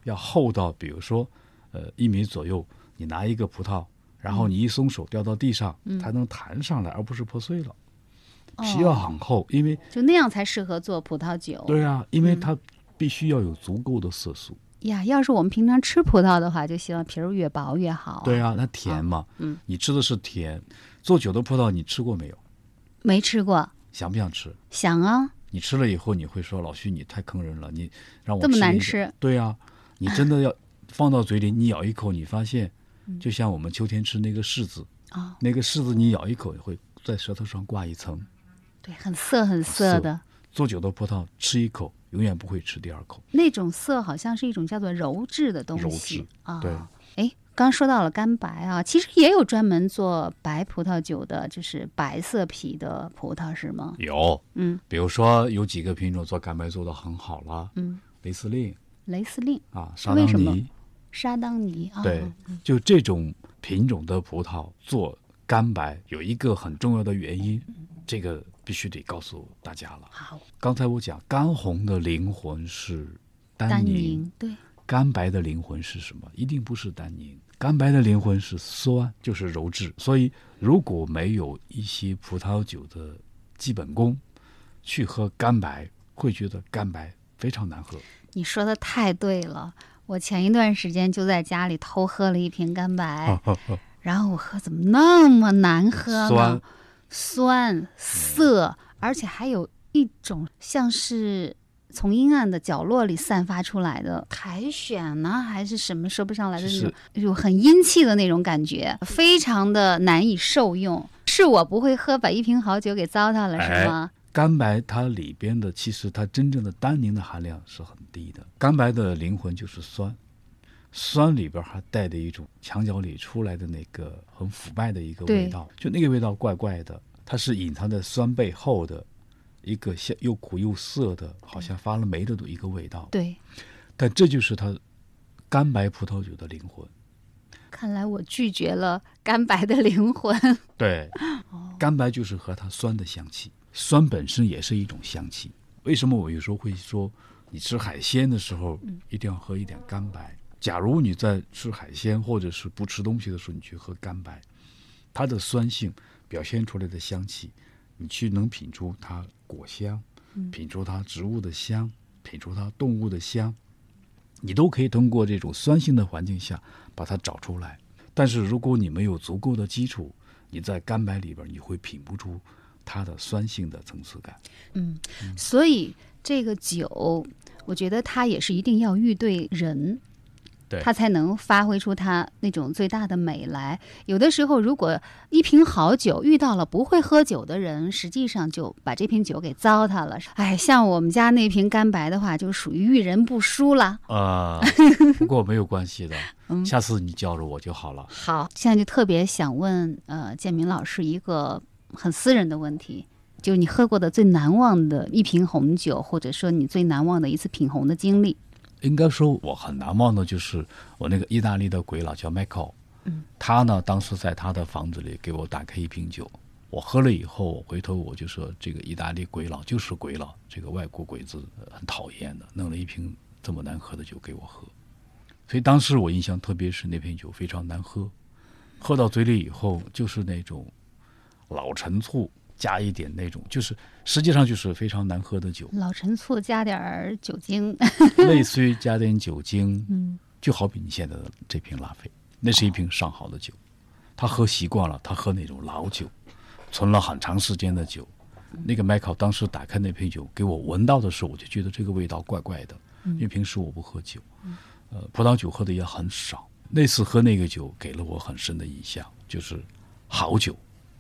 要厚到比如说，呃，一米左右。你拿一个葡萄，然后你一松手掉到地上，它能弹上来，而不是破碎了。皮要很厚，因为就那样才适合做葡萄酒。对啊，因为它必须要有足够的色素。呀，要是我们平常吃葡萄的话，就希望皮儿越薄越好。对，啊，它甜嘛，嗯，你吃的是甜。做酒的葡萄你吃过没有？没吃过，想不想吃？想啊，你吃了以后，你会说老徐你太坑人了，你让我这么难吃。对啊，你真的要 放到嘴里，你咬一口，你发现嗯就像我们秋天吃那个柿子，啊，那个柿子你咬一口会在舌头上挂一层。对，很涩很涩的做酒的葡萄吃一口，永远不会吃第二口。那种涩，好像是一种叫做鞣质的东鞣西质啊。对，哎，刚说到了干白啊，其实也有专门做白葡萄酒的，就是白色皮的葡萄是吗？有，嗯比如说有几个品种做干白做的很好了，嗯，雷司令雷司令、啊，沙当尼，沙当尼啊，对，就这种品种的葡萄做干白，有一个很重要的原因，这个必须得告诉大家了。好，刚才我讲干红的灵魂是单宁，宁对，干白的灵魂是什么？一定不是单宁，干白的灵魂是酸，就是柔质。所以，如果没有一些葡萄酒的基本功，去喝干白，会觉得干白非常难喝。你说的太对了，我前一段时间就在家里偷喝了一瓶干白，然后我喝怎么那么难喝呢？酸、酸涩，而且还有一种像是。从阴暗的角落里散发出来的苔藓呢，还是什么说不上来的那种，就很阴气的那种感觉，非常的难以受用。是我不会喝，把一瓶好酒给糟蹋了，是吗？干白它里边的其实它真正的单宁的含量是很低的，干白的灵魂就是酸，酸里边还带着一种墙角里出来的那个很腐败的一个味道，就那个味道怪怪的，它是隐藏在酸背后的。一个像又苦又涩的，好像发了霉的一个味道。对，但这就是它干白葡萄酒的灵魂。看来我拒绝了干白的灵魂。对，干白就是和它酸的香气，酸本身也是一种香气。为什么我有时候会说，你吃海鲜的时候一定要喝一点干白？假如你在吃海鲜或者是不吃东西的时候，你去喝干白，它的酸性表现出来的香气。你去能品出它果香，品出它植物的香，品出它动物的香，你都可以通过这种酸性的环境下把它找出来。但是如果你没有足够的基础，你在干白里边你会品不出它的酸性的层次感。嗯，所以这个酒，我觉得它也是一定要遇对人。它才能发挥出他那种最大的美来。有的时候，如果一瓶好酒遇到了不会喝酒的人，实际上就把这瓶酒给糟蹋了。哎，像我们家那瓶干白的话，就属于遇人不淑了。啊，不过没有关系的，下次你叫着我就好了。好，现在就特别想问呃建明老师一个很私人的问题，就是你喝过的最难忘的一瓶红酒，或者说你最难忘的一次品红的经历。应该说，我很难忘的就是我那个意大利的鬼佬叫 Michael，嗯，他呢当时在他的房子里给我打开一瓶酒，我喝了以后，我回头我就说这个意大利鬼佬就是鬼佬，这个外国鬼子很讨厌的，弄了一瓶这么难喝的酒给我喝，所以当时我印象特别是那瓶酒非常难喝，喝到嘴里以后就是那种老陈醋。加一点那种，就是实际上就是非常难喝的酒。老陈醋加点儿酒精，类似于加点酒精，嗯，就好比你现在的这瓶拉菲，那是一瓶上好的酒。他喝习惯了，他喝那种老酒，存了很长时间的酒。那个麦考当时打开那瓶酒给我闻到的时候，我就觉得这个味道怪怪的，因为平时我不喝酒，呃，葡萄酒喝的也很少。那次喝那个酒给了我很深的印象，就是好酒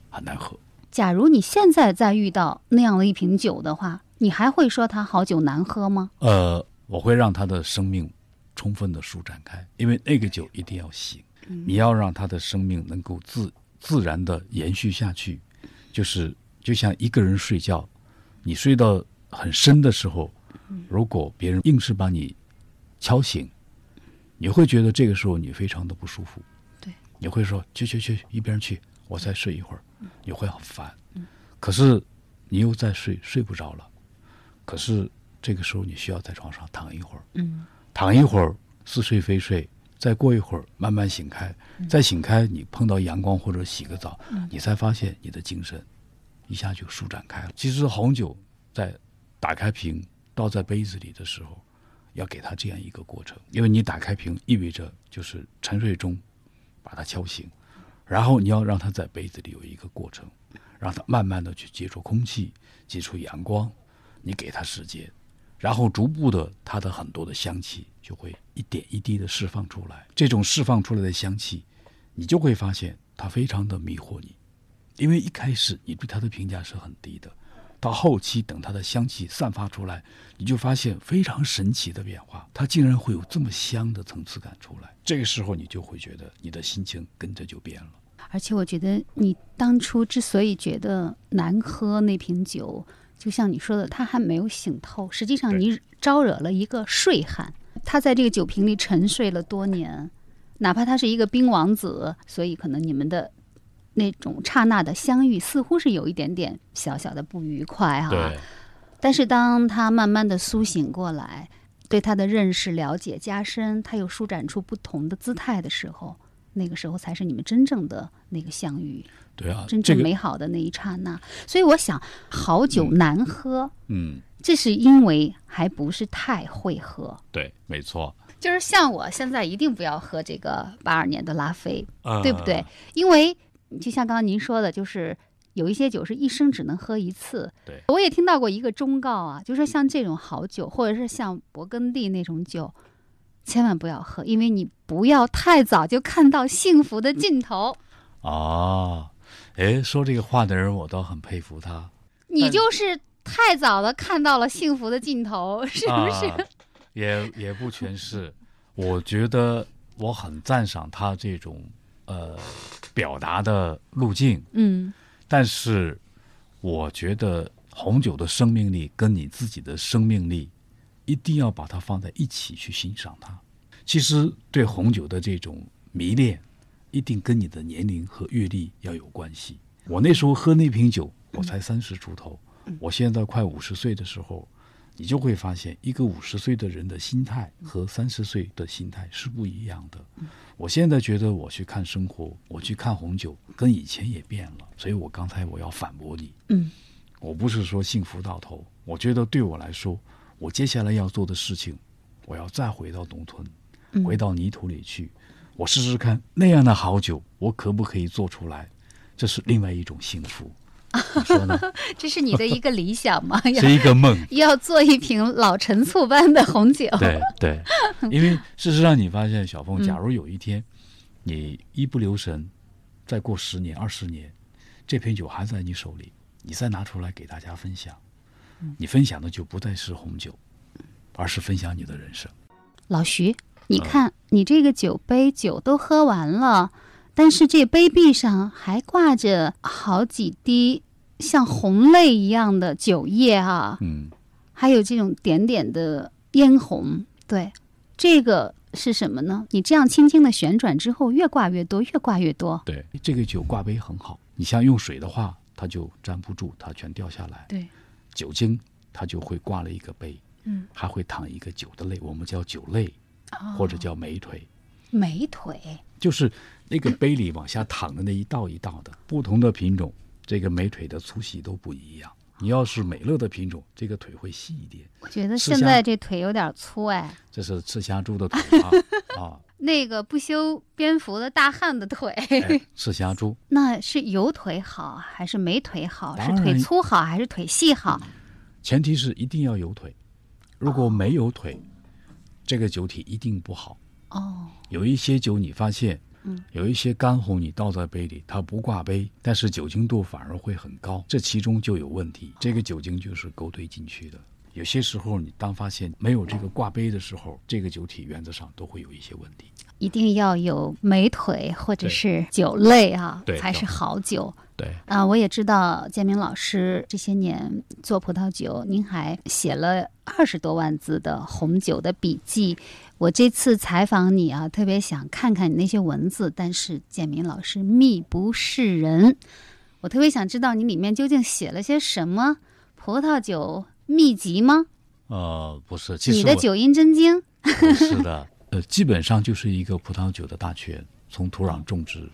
很难喝。假如你现在再遇到那样的一瓶酒的话，你还会说它好酒难喝吗？呃，我会让他的生命充分的舒展开，因为那个酒一定要醒，你要让他的生命能够自自然的延续下去，就是就像一个人睡觉，你睡到很深的时候，如果别人硬是把你敲醒，你会觉得这个时候你非常的不舒服，对，你会说去去去一边去。我再睡一会儿，你会很烦。可是你又在睡，睡不着了。可是这个时候你需要在床上躺一会儿，躺一会儿似睡非睡，再过一会儿慢慢醒开，再醒开你碰到阳光或者洗个澡，你才发现你的精神一下就舒展开了。其实红酒在打开瓶倒在杯子里的时候，要给它这样一个过程，因为你打开瓶意味着就是沉睡中把它敲醒。然后你要让它在杯子里有一个过程，让它慢慢的去接触空气、接触阳光，你给它时间，然后逐步的它的很多的香气就会一点一滴的释放出来。这种释放出来的香气，你就会发现它非常的迷惑你，因为一开始你对它的评价是很低的。到后期，等它的香气散发出来，你就发现非常神奇的变化，它竟然会有这么香的层次感出来。这个时候，你就会觉得你的心情跟着就变了。而且，我觉得你当初之所以觉得难喝那瓶酒，就像你说的，它还没有醒透。实际上，你招惹了一个睡汉，他在这个酒瓶里沉睡了多年，哪怕他是一个冰王子，所以可能你们的。那种刹那的相遇，似乎是有一点点小小的不愉快哈。对。但是当他慢慢的苏醒过来，对他的认识、了解加深，他又舒展出不同的姿态的时候，那个时候才是你们真正的那个相遇，对啊，真正美好的那一刹那。所以我想，好酒难喝，嗯，这是因为还不是太会喝。对，没错。就是像我现在一定不要喝这个八二年的拉菲，啊对不对？？因为就像刚刚您说的，就是有一些酒是一生只能喝一次。对，我也听到过一个忠告啊，就是像这种好酒，或者是像勃艮第那种酒，千万不要喝，因为你不要太早就看到幸福的尽头，哦，哎，说这个话的人，我倒很佩服他，你就是太早的看到了幸福的尽头，是不是？啊、也也不全是，我觉得我很赞赏他这种呃表达的路径，嗯但是我觉得红酒的生命力跟你自己的生命力，一定要把它放在一起去欣赏它。其实对红酒的这种迷恋，一定跟你的年龄和阅历要有关系。我那时候喝那瓶酒，我才三十出头，我现在快五十岁的时候，你就会发现，一个五十岁的人的心态和三十岁的心态是不一样的。我现在觉得我去看生活，我去看红酒，跟以前也变了。所以我刚才我要反驳你，嗯，我不是说幸福到头，我觉得对我来说，我接下来要做的事情，我要再回到农村，回到泥土里去，我试试看那样的好酒，我可不可以做出来？这是另外一种幸福，你说呢？这是你的一个理想吗？是一个梦。要做一瓶老陈醋般的红酒。对对，因为事实上你发现，小凤，假如有一天你一不留神，再过十年、二十年，这瓶酒还在你手里，你再拿出来给大家分享，你分享的就不再是红酒，而是分享你的人生。老徐，你看你这个酒杯酒都喝完了，但是这杯壁上还挂着好几滴像红泪一样的酒液啊，嗯，还有这种点点的嫣红。对，这个是什么呢？你这样轻轻的旋转之后，越挂越多，越挂越多。对，这个酒挂杯很好，你像用水的话，它就粘不住，它全掉下来。对，酒精它就会挂了一个杯，嗯，还会淌一个酒的泪，我们叫酒泪，或者叫美腿。美腿。就是那个杯里往下淌的那一道一道的，不同的品种，这个美腿的粗细都不一样。你要是美乐的品种，这个腿会细一点，我觉得现在这腿有点粗哎，这是赤霞珠的腿啊 啊，那个不修边幅的大汉的腿。哎，赤霞珠。那是有腿好还是没腿好？是腿粗好还是腿细好？前提是一定要有腿，如果没有腿，这个酒体一定不好。哦，有一些酒你发现，嗯，有一些干红你倒在杯里，它不挂杯，但是酒精度反而会很高，这其中就有问题。这个酒精就是勾兑进去的。有些时候你当发现没有这个挂杯的时候，这个酒体原则上都会有一些问题。一定要有美腿或者是酒类啊，对才是好酒对，啊！我也知道建明老师这些年做葡萄酒，您还写了二十多万字的红酒的笔记。我这次采访你啊，特别想看看你那些文字，但是建明老师秘不示人，我特别想知道你里面究竟写了些什么葡萄酒秘籍吗？呃，不是，其你的九阴真经？是的，呃，基本上就是一个葡萄酒的大全，从土壤种植、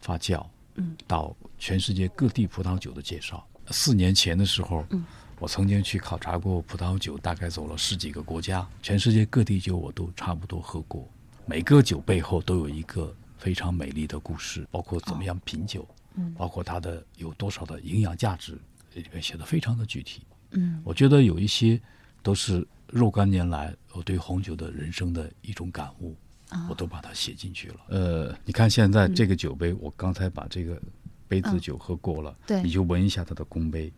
发酵，嗯，到全世界各地葡萄酒的介绍。四年前的时候，嗯，我曾经去考察过葡萄酒，大概走了十几个国家，全世界各地酒我都差不多喝过。每个酒背后都有一个非常美丽的故事，包括怎么样品酒，嗯包括它的有多少的营养价值，里面写的非常的具体。嗯我觉得有一些都是若干年来我对红酒的人生的一种感悟，啊我都把它写进去了。呃，你看现在这个酒杯，我刚才把这个杯子酒喝过了，对你就闻一下它的公杯。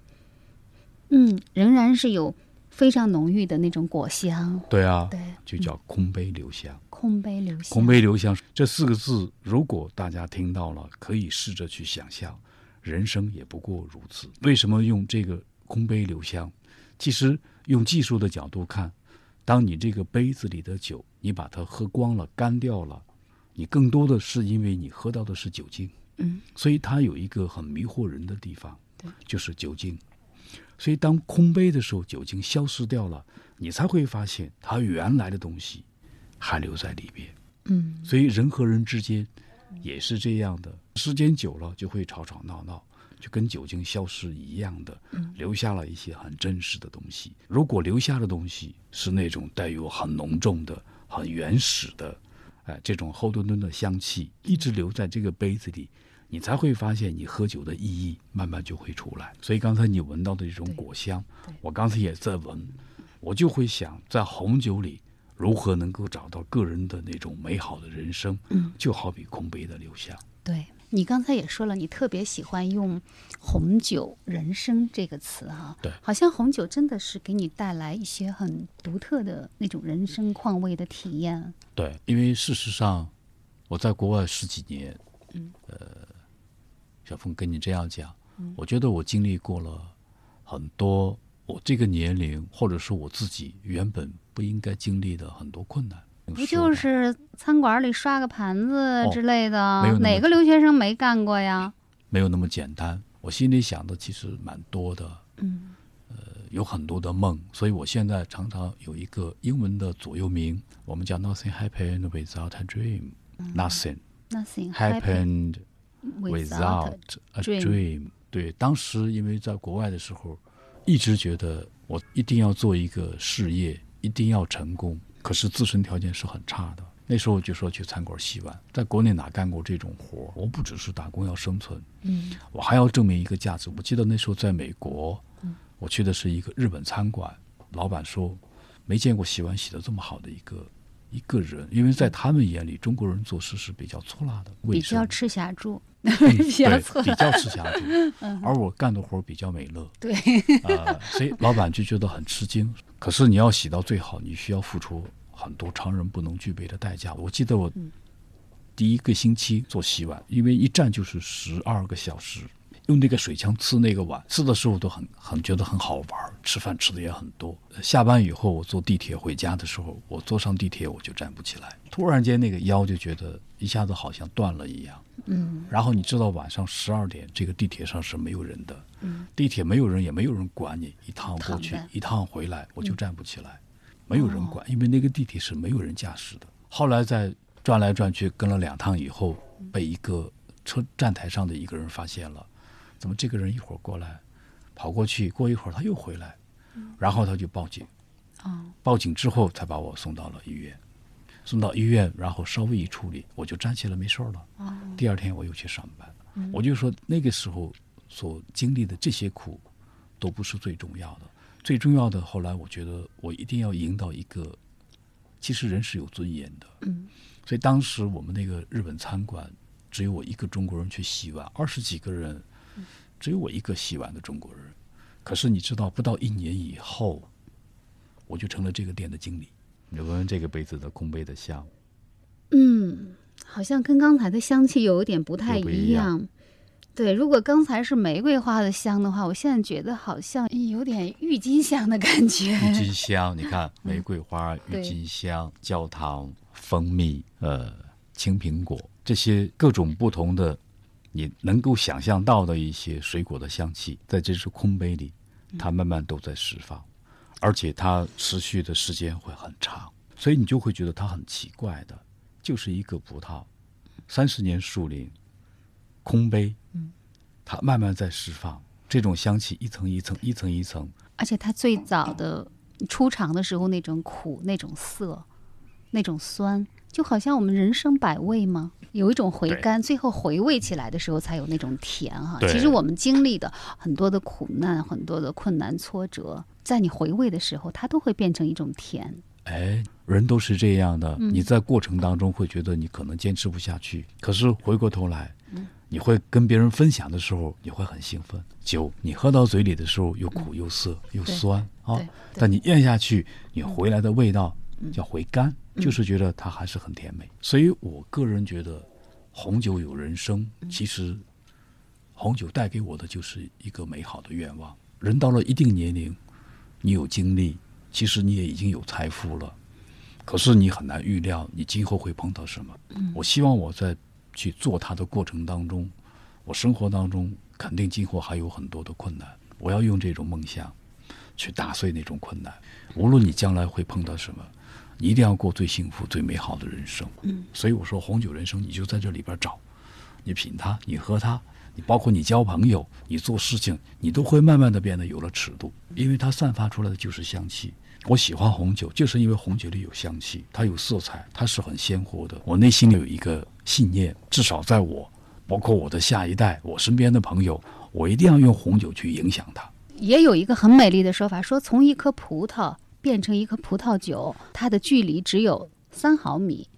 嗯，仍然是有非常浓郁的那种果香，对啊，对，就叫空杯留香。空杯留香。空杯留香这四个字，如果大家听到了，可以试着去想象，人生也不过如此。为什么用这个空杯留香？其实用技术的角度看，当你这个杯子里的酒，你把它喝光了、干掉了，你更多的是因为你喝到的是酒精，嗯，所以它有一个很迷惑人的地方对，就是酒精。所以当空杯的时候，酒精消失掉了，你才会发现它原来的东西还留在里边。嗯，所以人和人之间也是这样的，时间久了就会吵吵闹闹，就跟酒精消失一样的，留下了一些很真实的东西。如果留下的东西是那种带有很浓重的、很原始的，哎，这种厚墩墩的香气，一直留在这个杯子里，你才会发现你喝酒的意义慢慢就会出来。所以刚才你闻到的这种果香，我刚才也在闻，我就会想，在红酒里如何能够找到个人的那种美好的人生，嗯，就好比空杯的留香。对你刚才也说了，你特别喜欢用“红酒人生”这个词哈、对好像红酒真的是给你带来一些很独特的那种人生况味的体验。对，因为事实上我在国外十几年，嗯，呃，小凤跟你这样讲，我觉得我经历过了很多我这个年龄或者是我自己原本不应该经历的很多困难。不就是餐馆里刷个盘子之类的？哪个留学生没干过呀？没有那么简单？我心里想的其实蛮多的，嗯呃有很多的梦，所以我现在常常有一个英文的左右名，我们叫 “Nothing happened without a dream”，Nothing、，Nothing happened without a dream。对，当时因为在国外的时候，一直觉得我一定要做一个事业，一定要成功，可是自身条件是很差的。那时候就说去餐馆洗碗，在国内哪干过这种活儿？我不只是打工要生存，嗯我还要证明一个价值。我记得那时候在美国，我去的是一个日本餐馆，老板说没见过洗碗洗的这么好的一个一个人，因为在他们眼里，中国人做事是比较粗辣的，比较吃下住，嗯 比较对比较吃下住，而我干的活比较美乐，对，呃，所以老板就觉得很吃惊。可是你要洗到最好，你需要付出很多常人不能具备的代价。我记得我第一个星期做洗碗，因为一站就是十二个小时，用那个水枪刺那个碗，刺的时候都很很觉得很好玩儿，吃饭吃的也很多。呃下班以后，我坐地铁回家的时候，我坐上地铁我就站不起来，突然间那个腰就觉得一下子好像断了一样。嗯。然后你知道晚上十二点这个地铁上是没有人的，地铁没有人，也没有人管你，一趟过去一趟回来，我就站不起来，没有人管，因为那个地铁是没有人驾驶的。后来在转来转去跟了两趟以后，被一个车站台上的一个人发现了，怎么这个人一会儿过来，跑过去，过一会儿他又回来，然后他就报警，哦报警之后才把我送到了医院，送到医院，然后稍微一处理，我就站起来没事儿了。哦第二天我又去上班，我就说那个时候所经历的这些苦，都不是最重要的。最重要的，后来我觉得我一定要赢到一个，其实人是有尊严的。嗯，所以当时我们那个日本餐馆只有我一个中国人去洗碗，二十几个人，只有我一个洗碗的中国人。可是你知道，不到一年以后，我就成了这个店的经理。你闻闻这个杯子的空杯的香，嗯，好像跟刚才的香气有一点不太一样样。对，如果刚才是玫瑰花的香的话，我现在觉得好像有点郁金香的感觉。郁金香，你看玫瑰花、郁金香、焦糖、蜂蜜、呃青苹果这些各种不同的，你能够想象到的一些水果的香气，在这只空杯里，它慢慢都在释放，而且它持续的时间会很长，所以你就会觉得它很奇怪的，就是一个葡萄，三十年树龄，空杯，它慢慢在释放这种香气，一层一层，一层一层。而且它最早的出场的时候那种苦、那种涩、那种酸，就好像我们人生百味嘛，有一种回甘，最后回味起来的时候才有那种甜哈、对。其实我们经历的很多的苦难、很多的困难挫折，在你回味的时候，它都会变成一种甜。哎，人都是这样的。你在过程当中会觉得你可能坚持不下去，可是回过头来，你会跟别人分享的时候，你会很兴奋。酒你喝到嘴里的时候又苦又涩又酸啊。但你咽下去，你回来的味道叫回甘，就是觉得它还是很甜美。所以我个人觉得，红酒有人生，其实红酒带给我的就是一个美好的愿望。人到了一定年龄，你有经历，其实你也已经有财富了，可是你很难预料你今后会碰到什么。我希望我在去做它的过程当中，我生活当中肯定今后还有很多的困难，我要用这种梦想去打碎那种困难。无论你将来会碰到什么，你一定要过最幸福、最美好的人生。嗯，所以我说红酒人生，你就在这里边找，你品它，你喝它，你包括你交朋友，你做事情，你都会慢慢的变得有了尺度，因为它散发出来的就是香气。我喜欢红酒，就是因为红酒里有香气，它有色彩，它是很鲜活的。我内心里有一个信念，至少在我，包括我的下一代，我身边的朋友，我一定要用红酒去影响他。也有一个很美丽的说法，说从一颗葡萄变成一颗葡萄酒，它的距离只有三毫米，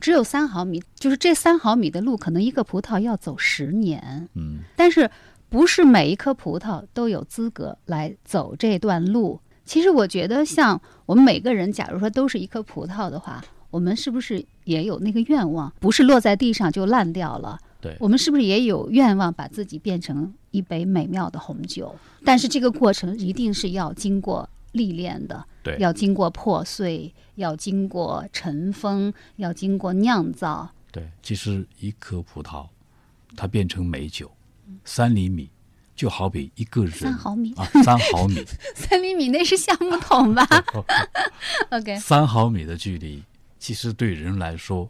只有三毫米，就是这三毫米的路，可能一个葡萄要走十年。嗯，但是不是每一颗葡萄都有资格来走这段路？其实我觉得，像我们每个人，假如说都是一颗葡萄的话，我们是不是也有那个愿望？不是落在地上就烂掉了。对，我们是不是也有愿望把自己变成一杯美妙的红酒？但是这个过程一定是要经过历练的，对，要经过破碎，要经过尘封，要经过酿造。对，其实一颗葡萄，它变成美酒，三厘米。就好比一个人三毫米啊，三毫米，三厘米那是橡木桶吧？OK，三毫米的距离，其实对人来说，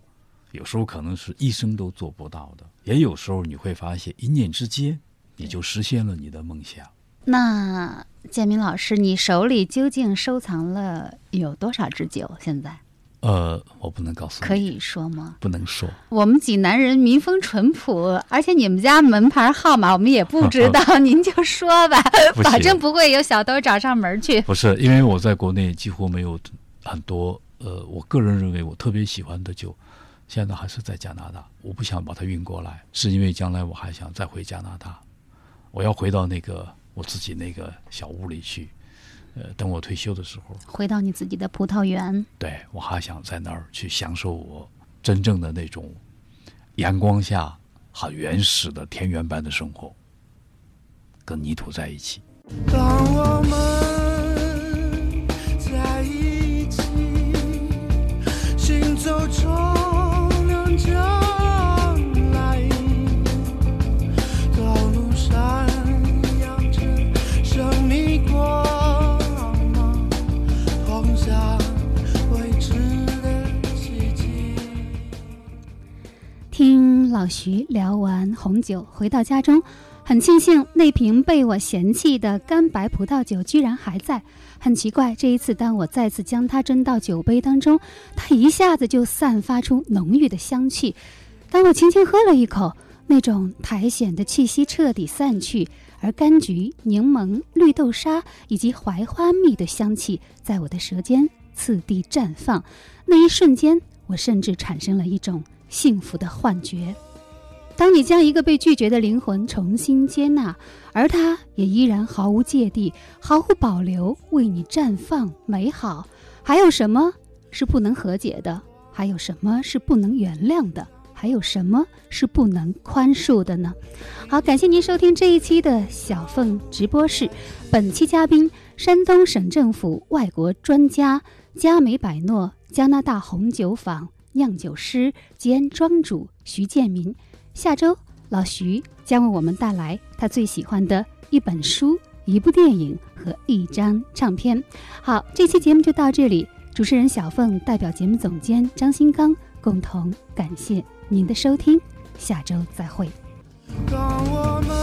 有时候可能是一生都做不到的，也有时候你会发现，一念之间，你就实现了你的梦想。那建明老师，你手里究竟收藏了有多少支酒？现在？呃，我不能告诉你，可以说吗？不能说。我们济南人民风淳朴，而且你们家门牌号码我们也不知道，您就说吧，保证不会有小偷找上门去。不是，因为我在国内几乎没有很多，呃，我个人认为我特别喜欢的酒，现在还是在加拿大。我不想把它运过来，是因为将来我还想再回加拿大，我要回到那个我自己那个小屋里去。呃，等我退休的时候，回到你自己的葡萄园，对我还想在那儿去享受我真正的那种阳光下很原始的田园般的生活，跟泥土在一起。当我们老徐聊完红酒，回到家中，很庆幸那瓶被我嫌弃的干白葡萄酒居然还在。很奇怪，这一次当我再次将它斟到酒杯当中，它一下子就散发出浓郁的香气。当我轻轻喝了一口，那种苔藓的气息彻底散去，而柑橘、柠檬、绿豆沙以及槐花蜜的香气在我的舌尖次第绽放。那一瞬间，我甚至产生了一种。幸福的幻觉。当你将一个被拒绝的灵魂重新接纳，而他也依然毫无芥蒂、毫无保留为你绽放美好，还有什么是不能和解的？还有什么是不能原谅的？还有什么是不能宽恕的呢？好，感谢您收听这一期的小凤直播室。本期嘉宾：山东省政府外国专家佳美百诺加拿大红酒坊。酿酒师兼庄主徐建民，下周老徐将为我们带来他最喜欢的一本书、一部电影和一张唱片。好，这期节目就到这里。主持人小凤代表节目总监张新刚共同感谢您的收听，下周再会。当我们